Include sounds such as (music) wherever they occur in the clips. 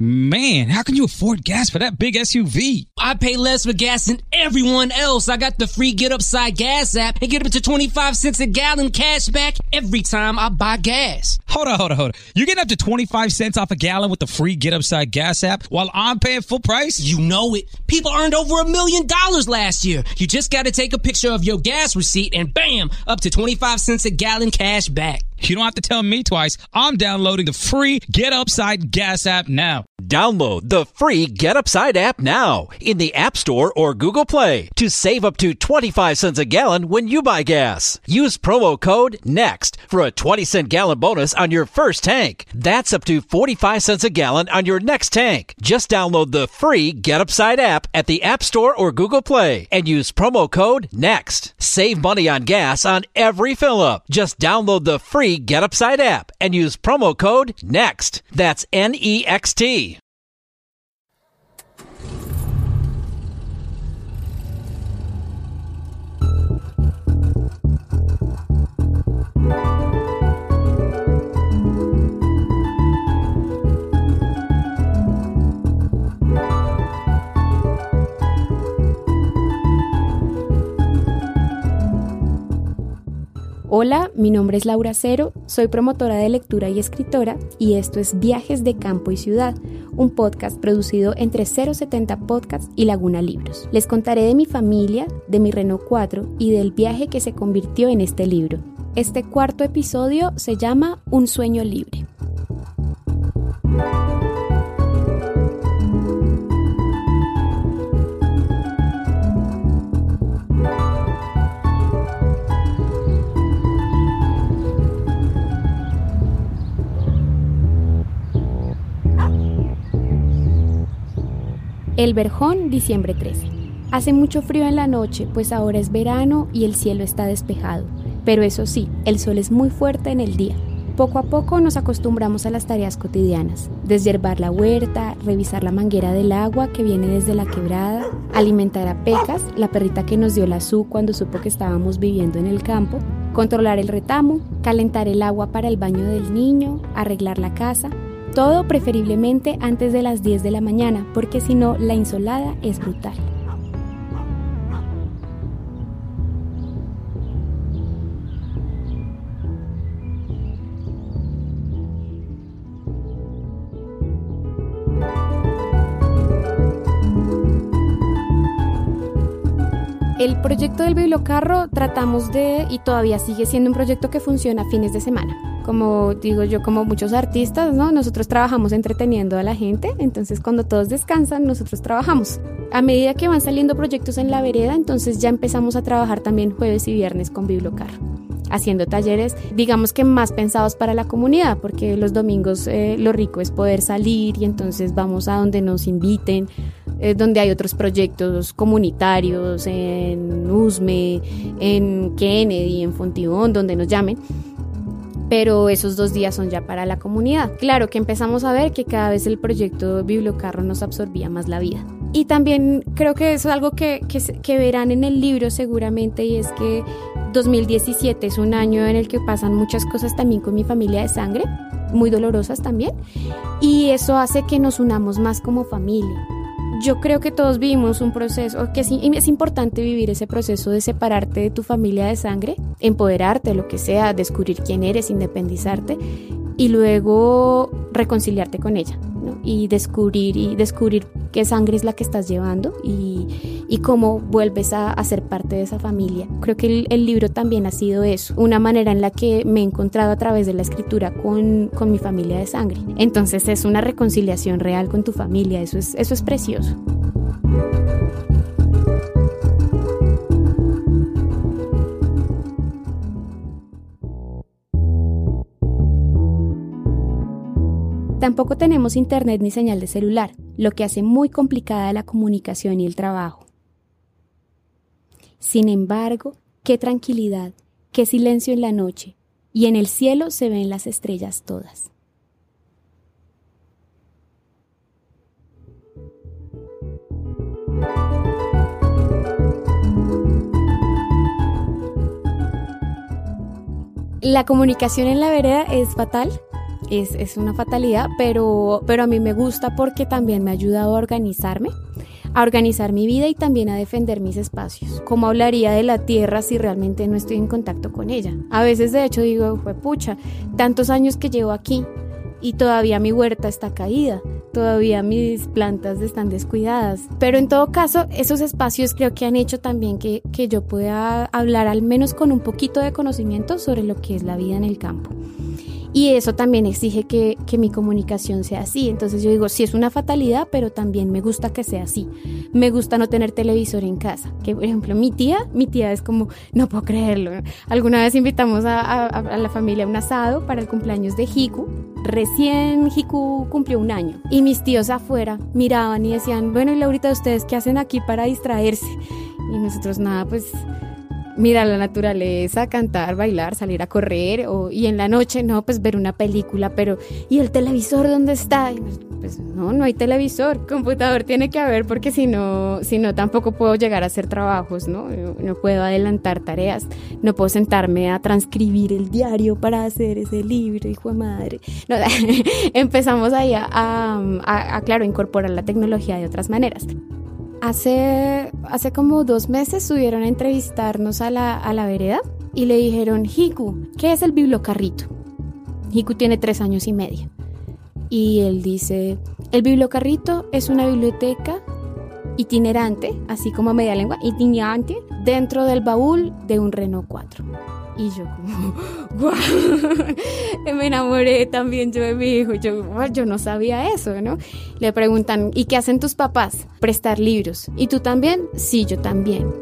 Man, how can you afford gas for that big SUV? I pay less for gas than everyone else. I got the free Get Upside Gas app and get up to 25 cents a gallon cash back every time I buy gas. Hold on, hold on, hold on. You're getting up to 25 cents off a gallon with the free Get Upside Gas app while I'm paying full price? You know it. People earned over a million dollars last year. You just got to take a picture of your gas receipt and bam, up to 25 cents a gallon cash back. You don't have to tell me twice. I'm downloading the free Get Upside Gas app now. Download the free Get Upside app now in the App Store or Google Play to save up to 25 cents a gallon when you buy gas. Use promo code NEXT for a 20 cent gallon bonus on your first tank. That's up to 45 cents a gallon on your next tank. Just download the free Get Upside app at the App Store or Google Play and use promo code NEXT. Save money on gas on every fill up. Just download the free Get Upside app and use promo code NEXT. That's N E X T. Hola, mi nombre es Laura Cero, soy promotora de lectura y escritora y esto es Viajes de Campo y Ciudad, un podcast producido entre 070 Podcasts y Laguna Libros. Les contaré de mi familia, de mi Renault 4 y del viaje que se convirtió en este libro. Este cuarto episodio se llama Un sueño libre. El Verjón, diciembre 13. Hace mucho frío en la noche, pues ahora es verano y el cielo está despejado. Pero eso sí, el sol es muy fuerte en el día. Poco a poco nos acostumbramos a las tareas cotidianas, deshiervar la huerta, revisar la manguera del agua que viene desde la quebrada, alimentar a Pecas, la perrita que nos dio la su cuando supo que estábamos viviendo en el campo, controlar el retamo, calentar el agua para el baño del niño, arreglar la casa, todo preferiblemente antes de las 10 de la mañana, porque si no, la insolada es brutal. El proyecto del bibliocarro tratamos de, y todavía sigue siendo un proyecto que funciona fines de semana. Como digo yo, como muchos artistas, ¿no? Nosotros trabajamos entreteniendo a la gente, entonces cuando todos descansan, nosotros trabajamos. A medida que van saliendo proyectos en la vereda, entonces ya empezamos a trabajar también jueves y viernes con bibliocarro haciendo talleres, digamos que más pensados para la comunidad, porque los domingos eh, lo rico es poder salir y entonces vamos a donde nos inviten, eh, donde hay otros proyectos comunitarios, en USME, en Kennedy, en Fontibón, donde nos llamen. Pero esos dos días son ya para la comunidad. Claro que empezamos a ver que cada vez el proyecto Bibliocarro nos absorbía más la vida. Y también creo que es algo que, que, que verán en el libro seguramente y es que 2017 es un año en el que pasan muchas cosas también con mi familia de sangre, muy dolorosas también, y eso hace que nos unamos más como familia. Yo creo que todos vivimos un proceso, que sí, es importante vivir ese proceso de separarte de tu familia de sangre, empoderarte, lo que sea, descubrir quién eres, independizarte y luego reconciliarte con ella ¿no? y descubrir y descubrir qué sangre es la que estás llevando y, y cómo vuelves a, ser parte de esa familia. Creo que el, libro también ha sido eso, una manera en la que me he encontrado a través de la escritura con, mi familia de sangre. Entonces es una reconciliación real con tu familia, eso es, eso es precioso. Tampoco tenemos internet ni señal de celular, lo que hace muy complicada la comunicación y el trabajo. Sin embargo, qué tranquilidad, qué silencio en la noche, y en el cielo se ven las estrellas todas. La comunicación en la vereda es fatal es, es una fatalidad, pero, pero a mí me gusta porque también me ha ayudado a organizarme a organizar mi vida y también a defender mis espacios. ¿Cómo hablaría de la tierra si realmente no estoy en contacto con ella? A veces de hecho digo, fue pucha, tantos años que llevo aquí y todavía mi huerta está caída, todavía mis plantas están descuidadas. Pero en todo caso, esos espacios creo que han hecho también que, que yo pueda hablar al menos con un poquito de conocimiento sobre lo que es la vida en el campo. Y eso también exige que, mi comunicación sea así. Entonces yo digo, sí es una fatalidad, pero también me gusta que sea así. Me gusta no tener televisor en casa. Que por ejemplo mi tía, mi tía es como, no puedo creerlo. Alguna vez invitamos a, a la familia a un asado para el cumpleaños de Hiku. Recién Hiku cumplió un año. Y mis tíos afuera miraban y decían, bueno, y Laurita, ¿ustedes qué hacen aquí para distraerse? Y nosotros nada, pues mirar la naturaleza, cantar, bailar, salir a correr o, y en la noche no, pues ver una película, pero ¿y el televisor dónde está? Pues no, no hay televisor, computador tiene que haber porque si no, no tampoco puedo llegar a hacer trabajos, ¿no? No puedo adelantar tareas, no puedo sentarme a transcribir el diario para hacer ese libro, hijo de madre. (laughs) empezamos ahí a, a, a, claro, incorporar la tecnología de otras maneras. Hace, hace como dos meses subieron a entrevistarnos a la, a la vereda y le dijeron, Hiku, ¿qué es el bibliocarrito? Hiku tiene tres años y medio. Y él dice, el bibliocarrito es una biblioteca itinerante, así como media lengua, itinerante, dentro del baúl de un Renault 4. Y yo como, (laughs) ¡guau! (laughs) Me enamoré también yo de mi hijo. Yo, yo no sabía eso, ¿no? Le preguntan, ¿y qué hacen tus papás? Prestar libros. ¿Y tú también? Sí, yo también.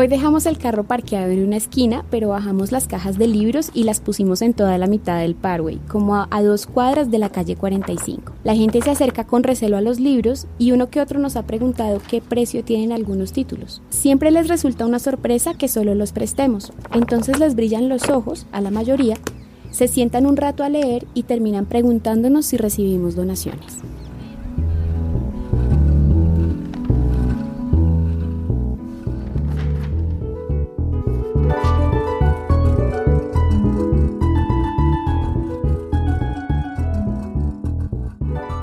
Hoy dejamos el carro parqueado en una esquina, pero bajamos las cajas de libros y las pusimos en toda la mitad del parway, como a, dos cuadras de la calle 45. La gente se acerca con recelo a los libros y uno que otro nos ha preguntado qué precio tienen algunos títulos. Siempre les resulta una sorpresa que solo los prestemos, entonces les brillan los ojos, a la mayoría, se sientan un rato a leer y terminan preguntándonos si recibimos donaciones.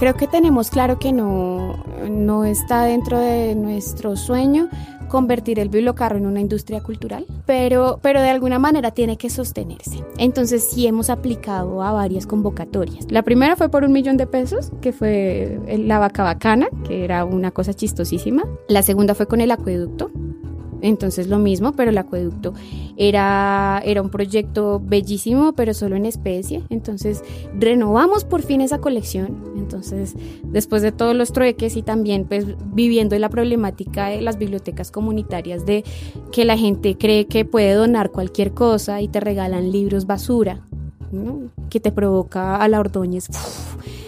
Creo que tenemos claro que no, no está dentro de nuestro sueño convertir el bibliocarro en una industria cultural, pero, pero de alguna manera tiene que sostenerse. Entonces sí hemos aplicado a varias convocatorias. La primera fue por un millón de pesos, que fue la vaca bacana, que era una cosa chistosísima. La segunda fue con el acueducto, entonces lo mismo, pero el acueducto era, era un proyecto bellísimo, pero solo en especie. Entonces renovamos por fin esa colección. Entonces, después de todos los trueques y también pues viviendo la problemática de las bibliotecas comunitarias de que la gente cree que puede donar cualquier cosa y te regalan libros basura, que te provoca a la Ordóñez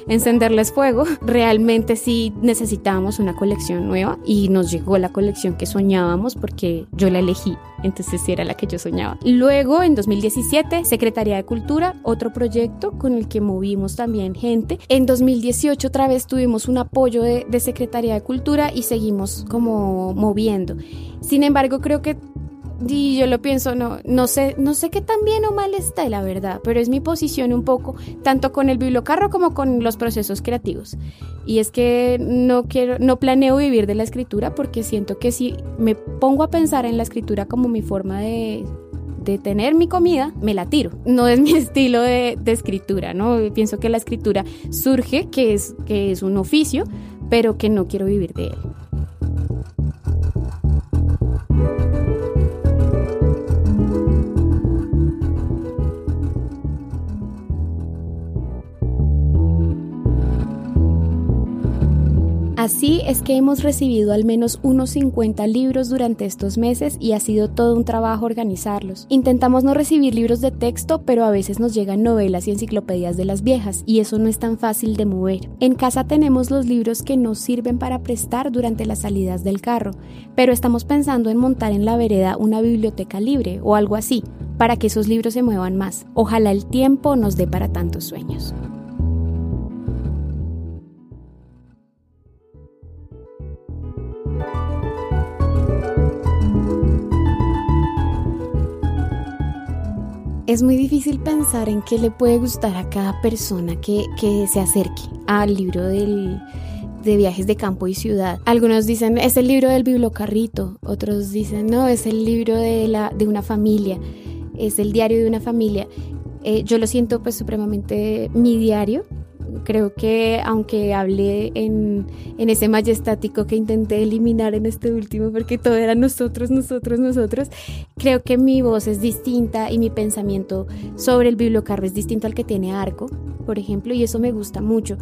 encenderles fuego. Realmente sí necesitábamos una colección nueva y nos llegó la colección que soñábamos porque yo la elegí, entonces sí era la que yo soñaba. Luego, en 2017, Secretaría de Cultura, otro proyecto con el que movimos también gente. En 2018 otra vez tuvimos un apoyo de, de Secretaría de Cultura y seguimos como moviendo. Sin embargo, creo que y yo lo pienso, no, no sé, no sé qué tan bien o mal está, la verdad, pero es mi posición un poco, tanto con el bibliocarro como con los procesos creativos. Y es que no quiero, no planeo vivir de la escritura porque siento que si me pongo a pensar en la escritura como mi forma de, de tener mi comida, me la tiro. No es (laughs) mi estilo de, escritura, ¿no? Pienso que la escritura surge, que es, que es un oficio, pero que no quiero vivir de él. Así es que hemos recibido al menos unos 50 libros durante estos meses y ha sido todo un trabajo organizarlos. Intentamos no recibir libros de texto, pero a veces nos llegan novelas y enciclopedias de las viejas, y eso no es tan fácil de mover. En casa tenemos los libros que nos sirven para prestar durante las salidas del carro, pero estamos pensando en montar en la vereda una biblioteca libre o algo así, para que esos libros se muevan más. Ojalá el tiempo nos dé para tantos sueños. Es muy difícil pensar en qué le puede gustar a cada persona que, que se acerque al libro del, de viajes de campo y ciudad. Algunos dicen es el libro del bibliocarrito, otros dicen no, es el libro de, la, de una familia, es el diario de una familia. Eh, yo lo siento pues supremamente mi diario, creo que aunque hablé en, en, ese majestático que intenté eliminar en este último, porque todo era nosotros, nosotros, nosotros, creo que mi voz es distinta y mi pensamiento sobre el bibliocarro es distinto al que tiene Arco, por ejemplo, y eso me gusta mucho.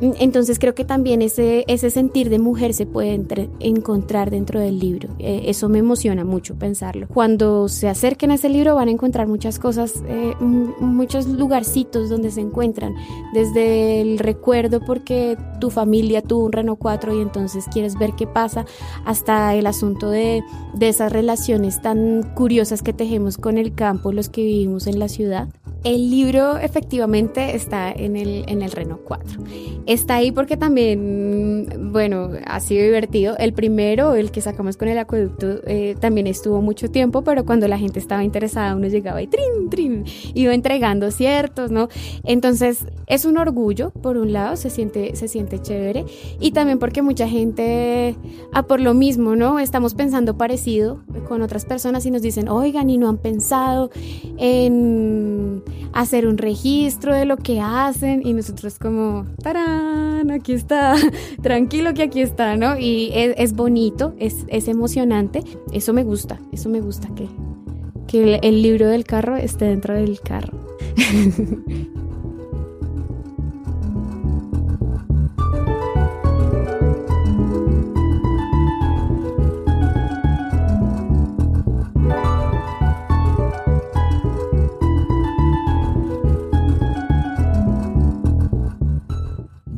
Entonces creo que también ese, ese sentir de mujer se puede encontrar dentro del libro. Eh, eso me emociona mucho pensarlo. Cuando se acerquen a ese libro van a encontrar muchas cosas, eh, muchos lugarcitos donde se encuentran, desde el recuerdo porque tu familia tuvo un Renault 4 y entonces quieres ver qué pasa, hasta el asunto de, de esas relaciones tan curiosas que tejemos con el campo, los que vivimos en la ciudad. El libro efectivamente está en el, en el Renault 4. Está ahí porque también, bueno, ha sido divertido. El primero, el que sacamos con el acueducto, eh, también estuvo mucho tiempo, pero cuando la gente estaba interesada, uno llegaba y trin, trin, iba entregando ciertos, ¿no? Entonces, es un orgullo, por un lado, se siente, se siente chévere, y también porque mucha gente, ah, por lo mismo, ¿no? Estamos pensando parecido con otras personas y nos dicen, oigan, y no han pensado en hacer un registro de lo que hacen y nosotros como, ¡tarán! Aquí está, (laughs) tranquilo que aquí está, ¿no? Y es, bonito, es, es, emocionante, eso me gusta, eso me gusta que, que el libro del carro esté dentro del carro. (laughs)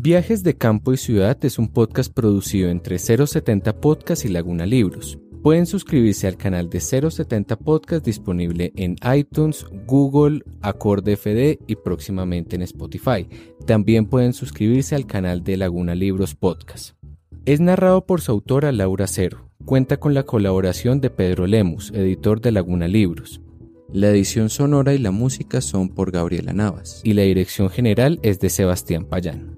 Viajes de Campo y Ciudad es un podcast producido entre 070 Podcast y Laguna Libros. Pueden suscribirse al canal de 070 Podcast disponible en iTunes, Google, Acorde FD y próximamente en Spotify. También pueden suscribirse al canal de Laguna Libros Podcast. Es narrado por su autora Laura Cero. Cuenta con la colaboración de Pedro Lemus, editor de Laguna Libros. La edición sonora y la música son por Gabriela Navas y la dirección general es de Sebastián Payán.